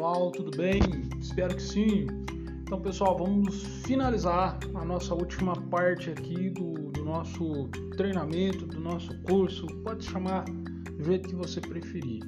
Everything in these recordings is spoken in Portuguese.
pessoal, tudo bem? Espero que sim. Então, pessoal, vamos finalizar a nossa última parte aqui do, do nosso treinamento, do nosso curso. Pode chamar do jeito que você preferir.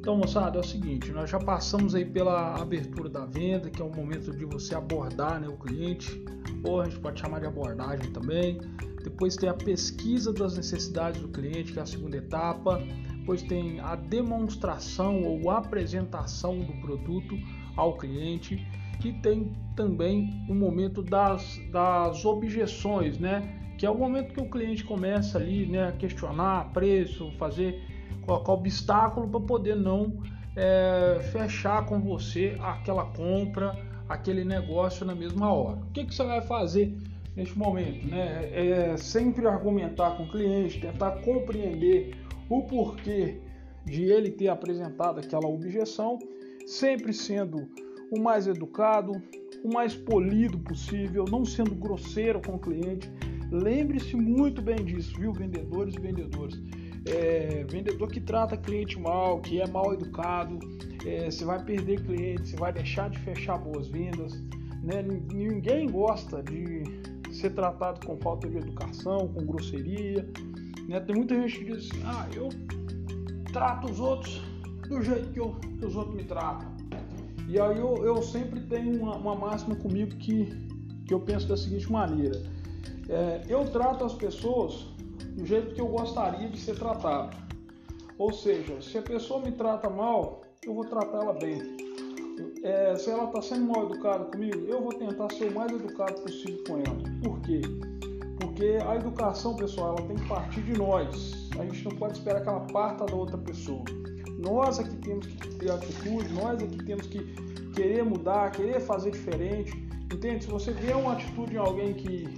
Então, moçada, é o seguinte: nós já passamos aí pela abertura da venda, que é o momento de você abordar né, o cliente, ou a gente pode chamar de abordagem também. Depois tem a pesquisa das necessidades do cliente, que é a segunda etapa pois tem a demonstração ou apresentação do produto ao cliente e tem também o momento das, das objeções, né? Que é o momento que o cliente começa ali, né, a questionar preço, fazer colocar obstáculo para poder não é, fechar com você aquela compra, aquele negócio na mesma hora. O que, que você vai fazer neste momento, né? É sempre argumentar com o cliente, tentar compreender o porquê de ele ter apresentado aquela objeção, sempre sendo o mais educado, o mais polido possível, não sendo grosseiro com o cliente. Lembre-se muito bem disso, viu, vendedores e vendedores. É, vendedor que trata cliente mal, que é mal educado, é, você vai perder cliente, você vai deixar de fechar boas vendas. Né? Ninguém gosta de ser tratado com falta de educação, com grosseria. Né? Tem muita gente que diz assim, ah, eu trato os outros do jeito que, eu, que os outros me tratam. E aí eu, eu sempre tenho uma, uma, máxima comigo que, que eu penso da seguinte maneira. É, eu trato as pessoas do jeito que eu gostaria de ser tratado. Ou seja, se a pessoa me trata mal, eu vou tratar ela bem. É, se ela está sendo mal educada comigo, eu vou tentar ser o mais educado possível com ela. Por quê? Porque a educação, pessoal, ela tem que partir de nós. A gente não pode esperar que ela parta da outra pessoa. Nós é que temos que ter atitude, nós é que temos que querer mudar, querer fazer diferente. Entende? Se você vê uma atitude em alguém que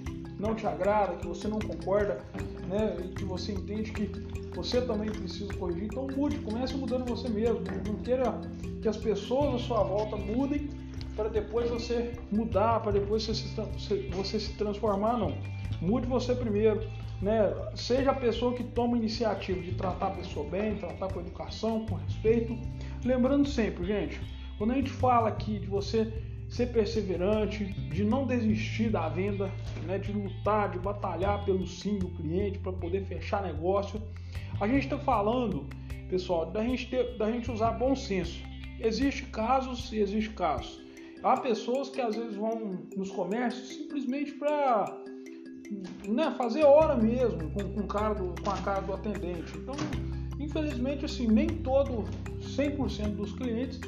não te agrada, que você não concorda, né, e que você entende que você também precisa corrigir, então mude, comece mudando você mesmo. Não queira que as pessoas à sua volta mudem para depois você mudar, para depois você se, você se transformar, não. Mude você primeiro, né? Seja a pessoa que toma iniciativa de tratar a pessoa bem, tratar com educação, com respeito. Lembrando sempre, gente, quando a gente fala aqui de você ser perseverante, de não desistir da venda, né, de lutar, de batalhar pelo sim do cliente para poder fechar negócio, a gente está falando, pessoal, da gente, ter, da gente usar bom senso. Existe casos e existe casos. Há pessoas que às vezes vão nos comércios simplesmente para né, fazer hora mesmo com, com, cara do, com a cara do atendente. Então, infelizmente, assim, nem todo 100% dos clientes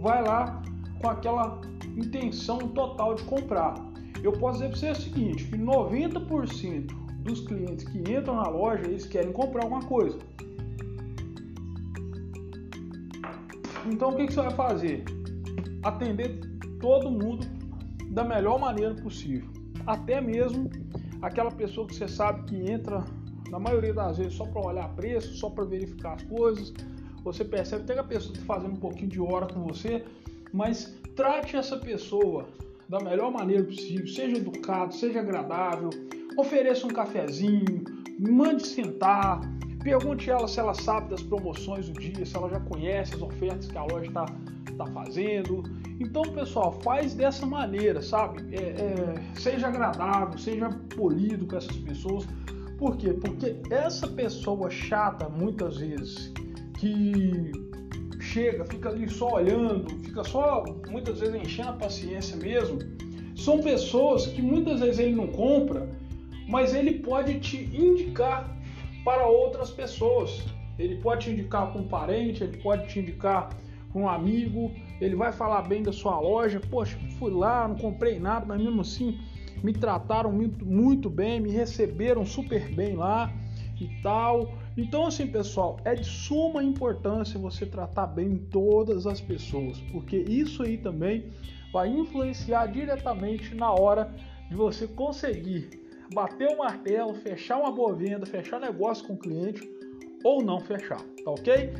vai lá com aquela intenção total de comprar. Eu posso dizer para você o seguinte, que 90% dos clientes que entram na loja, eles querem comprar alguma coisa. Então o que, que você vai fazer? Atender todo mundo da melhor maneira possível. Até mesmo aquela pessoa que você sabe que entra, na maioria das vezes, só para olhar preço, só para verificar as coisas. Você percebe até que a pessoa está fazendo um pouquinho de hora com você, mas trate essa pessoa da melhor maneira possível, seja educado, seja agradável, ofereça um cafezinho, mande sentar, pergunte ela se ela sabe das promoções do dia, se ela já conhece as ofertas que a loja está tá fazendo. Então, pessoal, faz dessa maneira, sabe? É, é, seja agradável, seja polido com essas pessoas. Por quê? Porque essa pessoa chata, muitas vezes, que chega, fica ali só olhando, fica só muitas vezes enchendo a paciência mesmo, são pessoas que muitas vezes ele não compra, mas ele pode te indicar para outras pessoas. Ele pode te indicar para um parente, ele pode te indicar para um amigo, ele vai falar bem da sua loja. Poxa, fui lá, não comprei nada, mas mesmo assim me trataram muito, muito bem, me receberam super bem lá e tal. Então, assim, pessoal, é de suma importância você tratar bem todas as pessoas, porque isso aí também vai influenciar diretamente na hora de você conseguir bater o martelo, fechar uma boa venda, fechar negócio com o cliente ou não fechar, tá ok?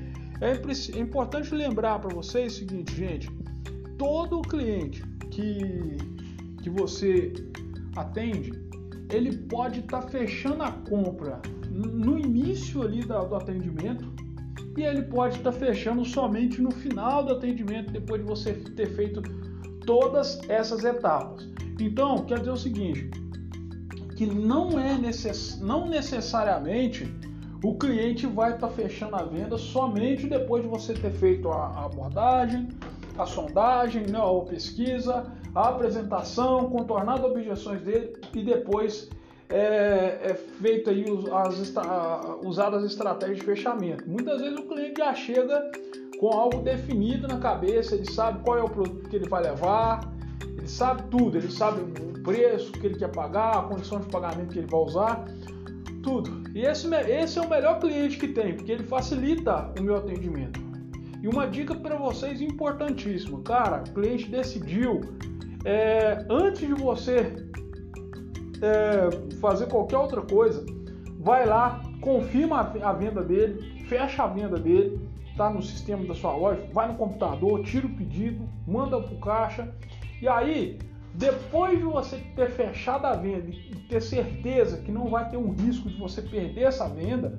É, é importante lembrar para vocês o seguinte, gente: todo cliente que, que você atende, ele pode estar tá fechando a compra no início ali do atendimento e ele pode estar fechando somente no final do atendimento, depois de você ter feito todas essas etapas. Então, quer dizer o seguinte, que não é necess... não necessariamente o cliente vai estar fechando a venda somente depois de você ter feito a abordagem, a sondagem, né, a pesquisa, a apresentação, contornado objeções dele e depois é, é feito aí as, usadas as estratégias de fechamento. Muitas vezes o cliente já chega com algo definido na cabeça, ele sabe qual é o produto que ele vai levar, ele sabe tudo, ele sabe o preço que ele quer pagar, a condição de pagamento que ele vai usar, tudo. E esse, esse é o melhor cliente que tem, porque ele facilita o meu atendimento. E uma dica para vocês importantíssima, cara, o cliente decidiu é, antes de você é, fazer qualquer outra coisa, vai lá, confirma a venda dele, fecha a venda dele, tá no sistema da sua loja, vai no computador, tira o pedido, manda para o caixa e aí depois de você ter fechado a venda e ter certeza que não vai ter um risco de você perder essa venda,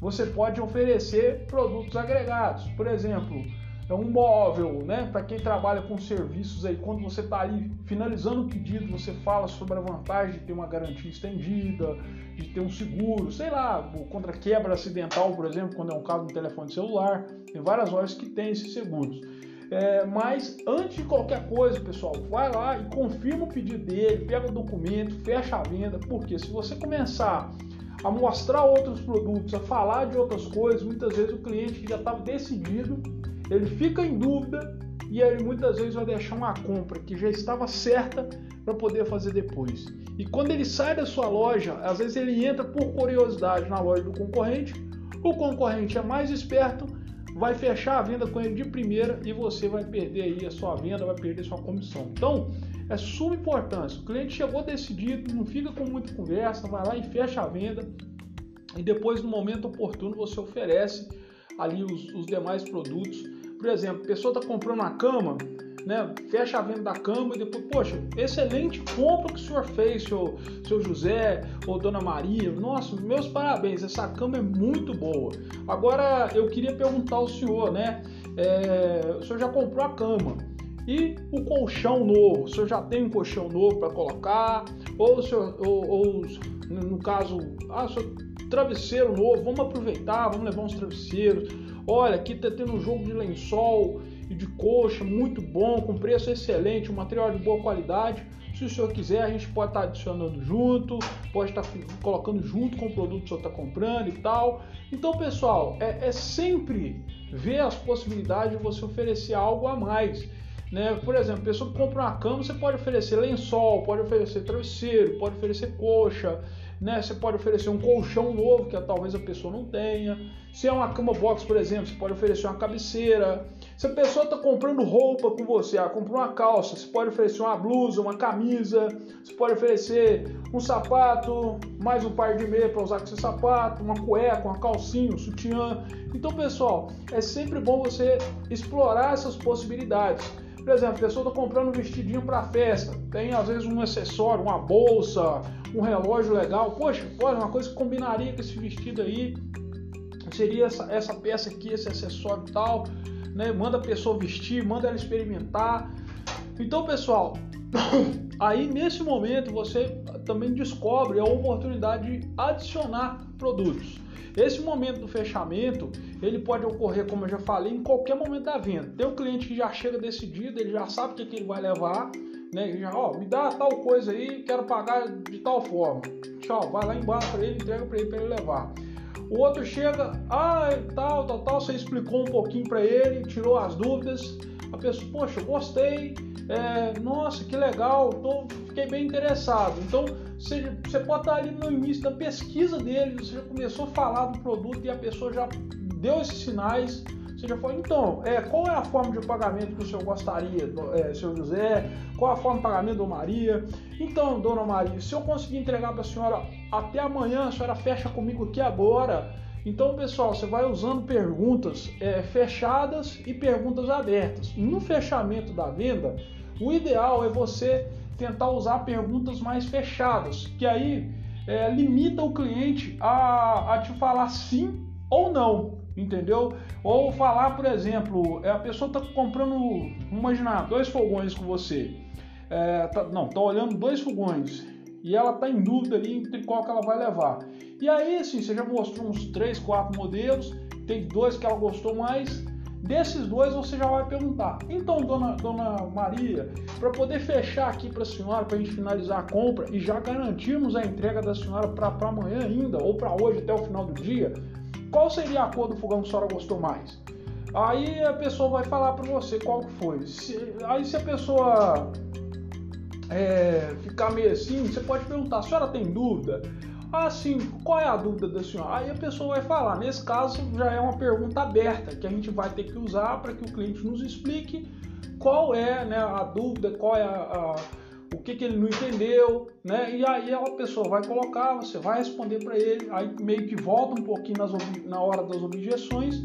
você pode oferecer produtos agregados. Por exemplo, é um móvel, né? Para quem trabalha com serviços aí, quando você está ali finalizando o pedido, você fala sobre a vantagem de ter uma garantia estendida, de ter um seguro, sei lá, contra quebra acidental, por exemplo, quando é um caso de telefone celular. Tem várias lojas que têm esses seguros. É, mas antes de qualquer coisa, pessoal, vai lá e confirma o pedido dele, pega o documento, fecha a venda, porque se você começar a mostrar outros produtos, a falar de outras coisas, muitas vezes o cliente já estava decidido ele fica em dúvida e aí muitas vezes vai deixar uma compra que já estava certa para poder fazer depois. E quando ele sai da sua loja, às vezes ele entra por curiosidade na loja do concorrente, o concorrente é mais esperto, vai fechar a venda com ele de primeira e você vai perder aí a sua venda, vai perder sua comissão. Então, é suma importância. O cliente chegou decidido, não fica com muita conversa, vai lá e fecha a venda e depois no momento oportuno você oferece ali os, os demais produtos. Por exemplo, a pessoa está comprando uma cama, né? Fecha a venda da cama e depois, poxa, excelente compra que o senhor fez, seu, seu José ou Dona Maria. Nossa, meus parabéns, essa cama é muito boa. Agora eu queria perguntar ao senhor, né? É, o senhor já comprou a cama e o colchão novo? O senhor já tem um colchão novo para colocar? Ou, o senhor, ou, ou no caso, ah, o senhor travesseiro novo, vamos aproveitar, vamos levar uns travesseiros. Olha, aqui tá tendo um jogo de lençol de coxa muito bom, com preço excelente, um material de boa qualidade. Se o senhor quiser, a gente pode estar tá adicionando junto, pode estar tá colocando junto com o produto que o senhor está comprando e tal. Então, pessoal, é, é sempre ver as possibilidades de você oferecer algo a mais. Né? Por exemplo, a pessoa que compra uma cama, você pode oferecer lençol, pode oferecer travesseiro, pode oferecer coxa né? Você pode oferecer um colchão novo que talvez a pessoa não tenha. Se é uma cama box, por exemplo, você pode oferecer uma cabeceira. Se a pessoa está comprando roupa com você, ah, comprou uma calça, você pode oferecer uma blusa, uma camisa, você pode oferecer um sapato, mais um par de meia para usar com esse sapato, uma cueca, uma calcinha, um sutiã. Então, pessoal, é sempre bom você explorar essas possibilidades. Por exemplo, a pessoa está comprando um vestidinho para festa, tem às vezes um acessório, uma bolsa, um relógio legal. Poxa, olha, uma coisa que combinaria com esse vestido aí seria essa, essa peça aqui, esse acessório e tal. Né? Manda a pessoa vestir, manda ela experimentar. Então, pessoal, aí nesse momento você também descobre a oportunidade de adicionar produtos. Esse momento do fechamento, ele pode ocorrer, como eu já falei, em qualquer momento da venda. Tem um cliente que já chega decidido, ele já sabe o que, que ele vai levar, né? Ele já, ó, me dá tal coisa aí, quero pagar de tal forma. Tchau, vai lá embaixo para ele, entrega para ele para ele levar. O outro chega, ah, tal, tal, tal, você explicou um pouquinho para ele, tirou as dúvidas. A pessoa, poxa, gostei, é, nossa, que legal, tô, fiquei bem interessado. Então, você, você pode estar ali no início da pesquisa dele, você já começou a falar do produto e a pessoa já deu esses sinais você já falou, então, é, qual é a forma de pagamento que o senhor gostaria, é, senhor José? Qual a forma de pagamento, dona Maria? Então, dona Maria, se eu conseguir entregar para a senhora até amanhã, a senhora fecha comigo aqui agora. Então, pessoal, você vai usando perguntas é, fechadas e perguntas abertas. No fechamento da venda, o ideal é você tentar usar perguntas mais fechadas, que aí é, limita o cliente a, a te falar sim ou não, entendeu? Ou falar, por exemplo, é, a pessoa está comprando, imaginar, dois fogões com você. É, tá, não, tá olhando dois fogões e ela está em dúvida ali entre qual que ela vai levar. E aí, assim, você já mostrou uns três, quatro modelos, tem dois que ela gostou mais. Desses dois você já vai perguntar. Então, dona, dona Maria, para poder fechar aqui para a senhora, para a gente finalizar a compra e já garantirmos a entrega da senhora para amanhã ainda, ou para hoje até o final do dia, qual seria a cor do fogão que a senhora gostou mais? Aí a pessoa vai falar para você qual que foi. Se, aí se a pessoa é, ficar meio assim, você pode perguntar, a senhora tem dúvida? Ah, sim, qual é a dúvida da senhora? Aí a pessoa vai falar. Nesse caso, já é uma pergunta aberta que a gente vai ter que usar para que o cliente nos explique qual é né, a dúvida, qual é a, a, que, que ele não entendeu, né? E aí a pessoa vai colocar, você vai responder para ele, aí meio que volta um pouquinho nas, na hora das objeções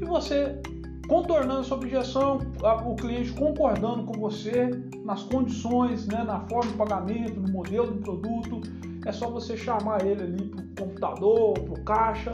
e você contornando essa objeção, o cliente concordando com você nas condições, né, na forma de pagamento, no modelo do produto, é só você chamar ele ali para o computador, para o caixa,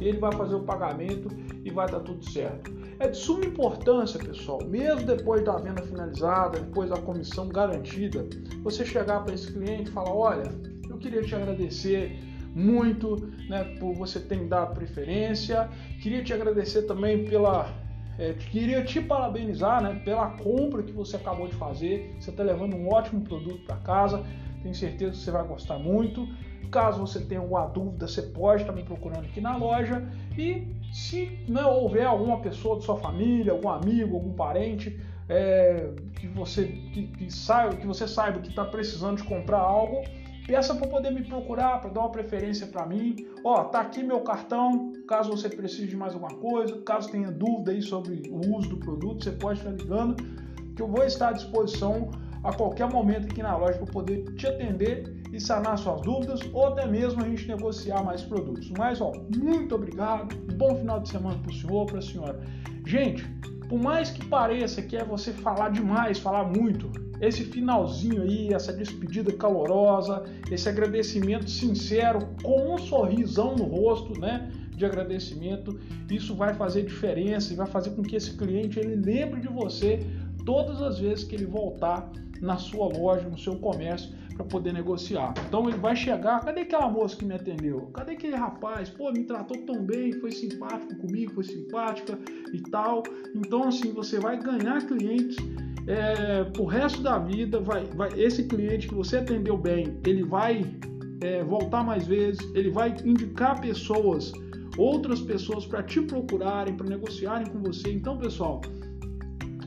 ele vai fazer o pagamento vai dar tudo certo. É de suma importância, pessoal, mesmo depois da venda finalizada, depois da comissão garantida, você chegar para esse cliente e falar: olha, eu queria te agradecer muito né, por você ter me dado preferência, queria te agradecer também pela é, queria te parabenizar né, pela compra que você acabou de fazer. Você está levando um ótimo produto para casa. Tenho certeza que você vai gostar muito. Caso você tenha alguma dúvida, você pode estar me procurando aqui na loja. E se não né, houver alguma pessoa da sua família, algum amigo, algum parente é, que você que, que, saiba, que você saiba que está precisando de comprar algo, peça para poder me procurar, para dar uma preferência para mim. Ó, tá aqui meu cartão, caso você precise de mais alguma coisa, caso tenha dúvida aí sobre o uso do produto, você pode estar ligando, que eu vou estar à disposição a qualquer momento aqui na loja para poder te atender e sanar suas dúvidas ou até mesmo a gente negociar mais produtos. Mas, ó, muito obrigado, bom final de semana para o senhor, para a senhora. Gente, por mais que pareça que é você falar demais, falar muito, esse finalzinho aí, essa despedida calorosa, esse agradecimento sincero, com um sorrisão no rosto, né? De agradecimento, isso vai fazer diferença e vai fazer com que esse cliente ele lembre de você todas as vezes que ele voltar na sua loja, no seu comércio, para poder negociar. Então ele vai chegar, cadê aquela moça que me atendeu? Cadê aquele rapaz? Pô, me tratou tão bem, foi simpático comigo, foi simpática e tal. Então assim, você vai ganhar clientes é, pro resto da vida. Vai, vai, esse cliente que você atendeu bem, ele vai é, voltar mais vezes, ele vai indicar pessoas, outras pessoas para te procurarem, para negociarem com você. Então, pessoal,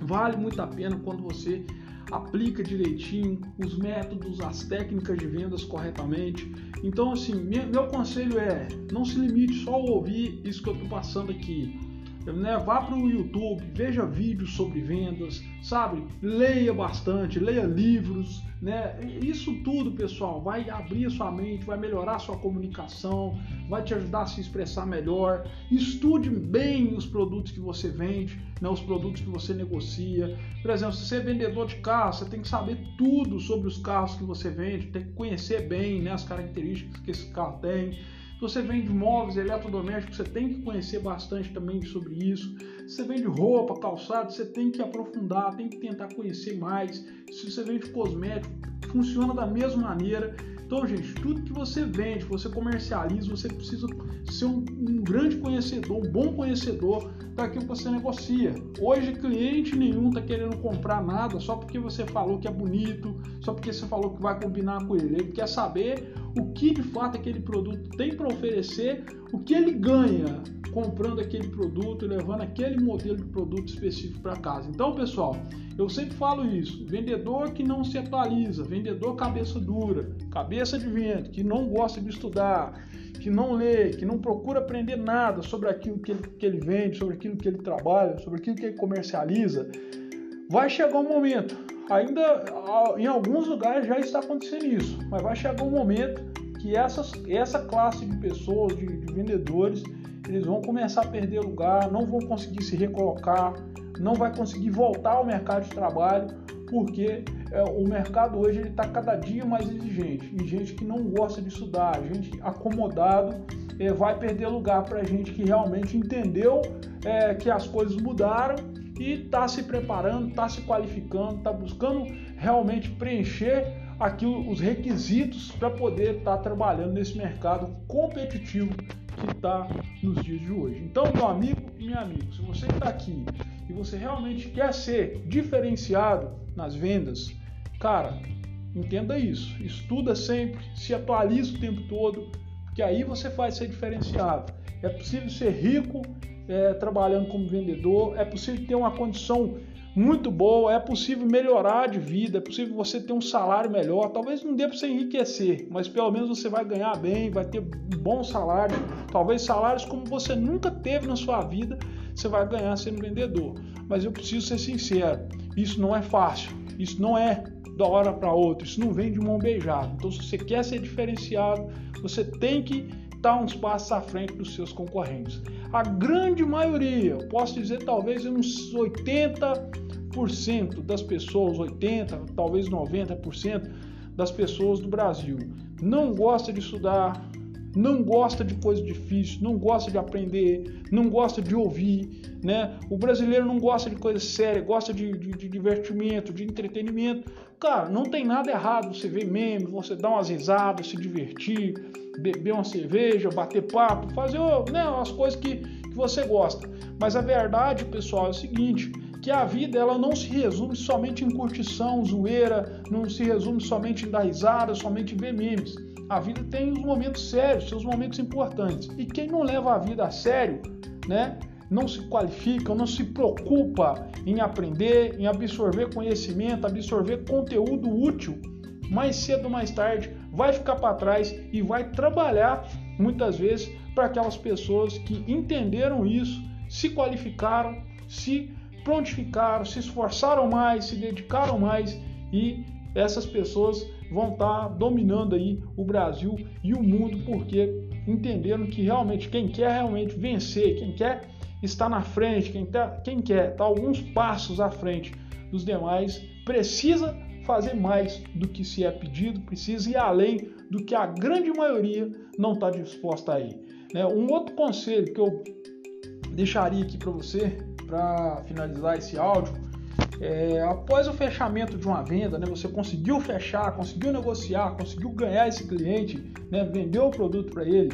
vale muito a pena quando você aplica direitinho os métodos, as técnicas de vendas corretamente. Então, assim, meu conselho é não se limite só a ouvir isso que eu estou passando aqui. Né? Vá para o YouTube, veja vídeos sobre vendas, sabe? Leia bastante, leia livros, né? Isso tudo, pessoal, vai abrir a sua mente, vai melhorar a sua comunicação, vai te ajudar a se expressar melhor. Estude bem os produtos que você vende, né? os produtos que você negocia. Por exemplo, se você é vendedor de carro, você tem que saber tudo sobre os carros que você vende, tem que conhecer bem né, as características que esse carro tem. Se você vende móveis, eletrodomésticos, você tem que conhecer bastante também sobre isso. Se você vende roupa, calçado, você tem que aprofundar, tem que tentar conhecer mais. Se você vende cosmético, funciona da mesma maneira. Então, gente, tudo que você vende, você comercializa, você precisa ser um, um grande conhecedor, um bom conhecedor daquilo que você negocia. Hoje, cliente nenhum está querendo comprar nada só porque você falou que é bonito, só porque você falou que vai combinar com ele. Ele quer saber o que de fato aquele produto tem para oferecer, o que ele ganha comprando aquele produto e levando aquele modelo de produto específico para casa. Então, pessoal, eu sempre falo isso: vendedor que não se atualiza, vendedor cabeça dura, cabeça de vento, que não gosta de estudar, que não lê, que não procura aprender nada sobre aquilo que ele, que ele vende, sobre aquilo que ele trabalha, sobre aquilo que ele comercializa, vai chegar um momento ainda em alguns lugares já está acontecendo isso, mas vai chegar um momento que essas, essa classe de pessoas, de, de vendedores, eles vão começar a perder lugar, não vão conseguir se recolocar, não vai conseguir voltar ao mercado de trabalho, porque é, o mercado hoje está cada dia mais exigente, e gente que não gosta de estudar, gente acomodado é, vai perder lugar para gente que realmente entendeu é, que as coisas mudaram e está se preparando, está se qualificando, está buscando realmente preencher aquilo, os requisitos para poder estar tá trabalhando nesse mercado competitivo que está nos dias de hoje. Então, meu amigo e minha amiga, se você está aqui e você realmente quer ser diferenciado nas vendas, cara, entenda isso. Estuda sempre, se atualiza o tempo todo, que aí você vai ser diferenciado. É possível ser rico é, trabalhando como vendedor, é possível ter uma condição muito boa, é possível melhorar de vida, é possível você ter um salário melhor. Talvez não dê para você enriquecer, mas pelo menos você vai ganhar bem, vai ter um bom salário, talvez salários como você nunca teve na sua vida, você vai ganhar sendo vendedor. Mas eu preciso ser sincero, isso não é fácil, isso não é da hora para outra, isso não vem de mão beijada. Então, se você quer ser diferenciado, você tem que estar uns passos à frente dos seus concorrentes. A grande maioria, posso dizer talvez uns 80% das pessoas, 80, talvez 90% das pessoas do Brasil não gosta de estudar, não gosta de coisa difícil, não gosta de aprender, não gosta de ouvir, né? O brasileiro não gosta de coisa séria, gosta de, de, de divertimento, de entretenimento. Cara, não tem nada errado você ver meme, você dar umas risadas, se divertir, beber uma cerveja, bater papo, fazer né, as coisas que, que você gosta. Mas a verdade, pessoal, é o seguinte, que a vida ela não se resume somente em curtição, zoeira, não se resume somente em dar risada, somente em ver memes. A vida tem os momentos sérios, seus momentos importantes. E quem não leva a vida a sério, né? Não se qualifica, não se preocupa em aprender, em absorver conhecimento, absorver conteúdo útil, mais cedo ou mais tarde vai ficar para trás e vai trabalhar muitas vezes para aquelas pessoas que entenderam isso, se qualificaram, se prontificaram, se esforçaram mais, se dedicaram mais e essas pessoas vão estar tá dominando aí o Brasil e o mundo porque entenderam que realmente quem quer realmente vencer, quem quer estar na frente, quem, tá, quem quer estar alguns passos à frente dos demais, precisa fazer mais do que se é pedido, precisa ir além do que a grande maioria não está disposta a ir. Né? Um outro conselho que eu deixaria aqui para você, para finalizar esse áudio, é, após o fechamento de uma venda, né, você conseguiu fechar, conseguiu negociar, conseguiu ganhar esse cliente, né, vender o produto para ele,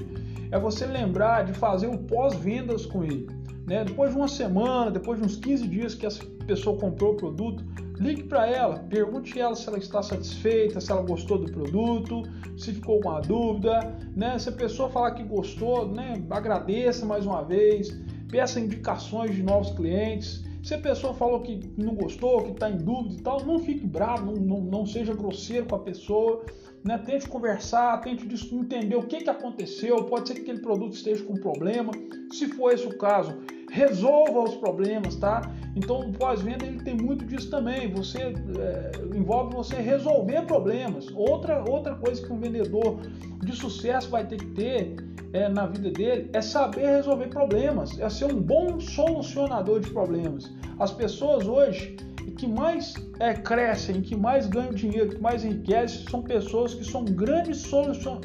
é você lembrar de fazer o pós-vendas com ele. Né? Depois de uma semana, depois de uns 15 dias que pessoa comprou o produto, ligue para ela, pergunte ela se ela está satisfeita, se ela gostou do produto, se ficou com uma dúvida, né? Se a pessoa falar que gostou, né, agradeça mais uma vez, peça indicações de novos clientes. Se a pessoa falou que não gostou, que está em dúvida e tal, não fique bravo, não, não, não seja grosseiro com a pessoa, né? tente conversar, tente entender o que, que aconteceu, pode ser que aquele produto esteja com problema. Se for esse o caso, resolva os problemas, tá? Então o pós-venda ele tem muito disso também. Você é, envolve você resolver problemas. Outra, outra coisa que um vendedor de sucesso vai ter que ter é, na vida dele é saber resolver problemas, é ser um bom solucionador de problemas. As pessoas hoje que mais é, crescem, que mais ganham dinheiro, que mais enriquecem, são pessoas que são grandes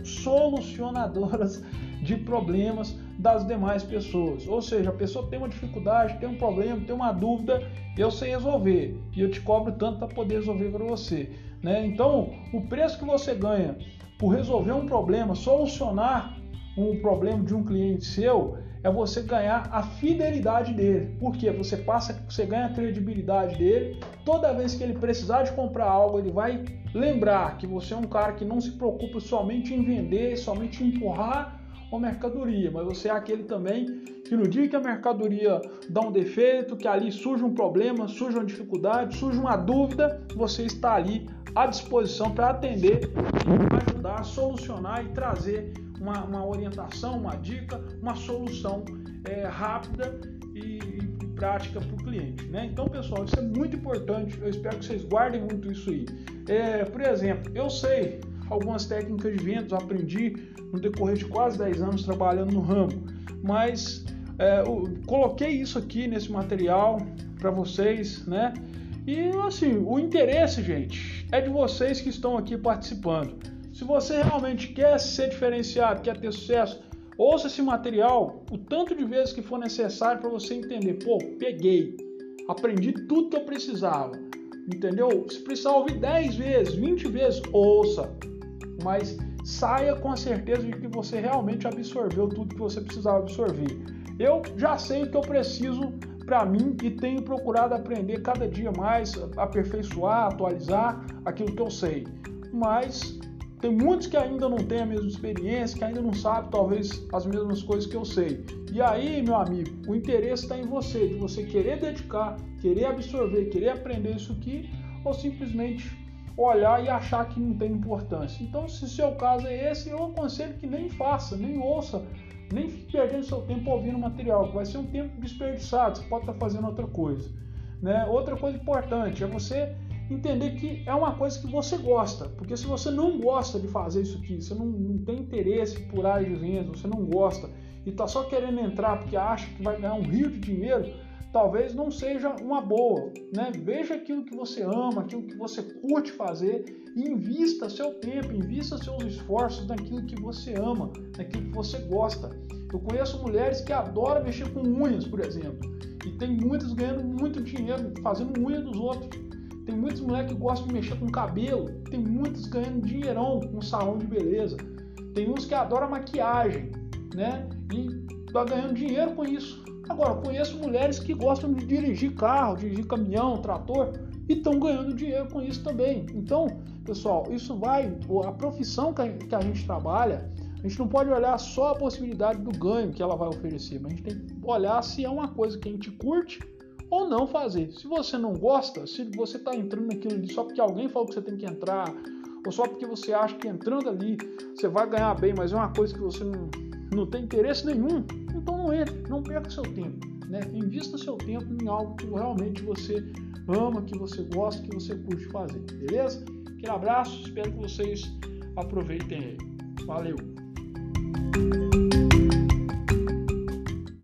solucionadoras de problemas das demais pessoas. Ou seja, a pessoa tem uma dificuldade, tem um problema, tem uma dúvida, eu sei resolver e eu te cobro tanto para poder resolver para você. Né? Então, o preço que você ganha por resolver um problema, solucionar um problema de um cliente seu, é você ganhar a fidelidade dele. Porque você passa, você ganha a credibilidade dele. Toda vez que ele precisar de comprar algo, ele vai lembrar que você é um cara que não se preocupa somente em vender, somente em empurrar uma mercadoria, mas você é aquele também que no dia que a mercadoria dá um defeito, que ali surge um problema, surge uma dificuldade, surge uma dúvida, você está ali à disposição para atender e ajudar a solucionar e trazer uma, uma orientação, uma dica, uma solução é, rápida e, e prática para o cliente. Né? Então, pessoal, isso é muito importante. Eu espero que vocês guardem muito isso aí. É, por exemplo, eu sei algumas técnicas de vendas, aprendi no decorrer de quase 10 anos trabalhando no ramo, mas é, coloquei isso aqui nesse material para vocês, né? E assim, o interesse, gente, é de vocês que estão aqui participando. Se você realmente quer ser diferenciado, quer ter sucesso, Ouça esse material o tanto de vezes que for necessário para você entender. Pô, peguei, aprendi tudo que eu precisava. Entendeu? Se precisar ouvir 10 vezes, 20 vezes, ouça. Mas saia com a certeza de que você realmente absorveu tudo que você precisava absorver. Eu já sei o que eu preciso para mim e tenho procurado aprender cada dia mais, aperfeiçoar, atualizar aquilo que eu sei. Mas tem muitos que ainda não têm a mesma experiência, que ainda não sabem talvez as mesmas coisas que eu sei. E aí, meu amigo, o interesse está em você, de você querer dedicar, querer absorver, querer aprender isso aqui, ou simplesmente olhar e achar que não tem importância. Então, se o seu caso é esse, eu aconselho que nem faça, nem ouça, nem fique perdendo seu tempo ouvindo material, que vai ser um tempo desperdiçado, você pode estar fazendo outra coisa. Né? Outra coisa importante é você entender que é uma coisa que você gosta. Porque se você não gosta de fazer isso aqui, você não, não tem interesse por área de vendas, você não gosta e está só querendo entrar porque acha que vai ganhar um rio de dinheiro, talvez não seja uma boa. Né? Veja aquilo que você ama, aquilo que você curte fazer e invista seu tempo, invista seus esforços naquilo que você ama, naquilo que você gosta. Eu conheço mulheres que adoram mexer com unhas, por exemplo, e tem muitas ganhando muito dinheiro fazendo unha dos outros. Tem muitos moleques que gostam de mexer com cabelo. Tem muitos ganhando dinheirão com salão de beleza. Tem uns que adoram maquiagem, né? E tá ganhando dinheiro com isso. Agora, conheço mulheres que gostam de dirigir carro, dirigir caminhão, trator e estão ganhando dinheiro com isso também. Então, pessoal, isso vai. A profissão que a gente trabalha, a gente não pode olhar só a possibilidade do ganho que ela vai oferecer, mas a gente tem que olhar se é uma coisa que a gente curte ou não fazer. Se você não gosta, se você está entrando naquilo ali só porque alguém falou que você tem que entrar, ou só porque você acha que entrando ali você vai ganhar bem, mas é uma coisa que você não, não tem interesse nenhum, então não entre, não perca seu tempo. Né? Invista seu tempo em algo que realmente você ama, que você gosta, que você curte fazer, beleza? Aquele abraço, espero que vocês aproveitem aí. Valeu!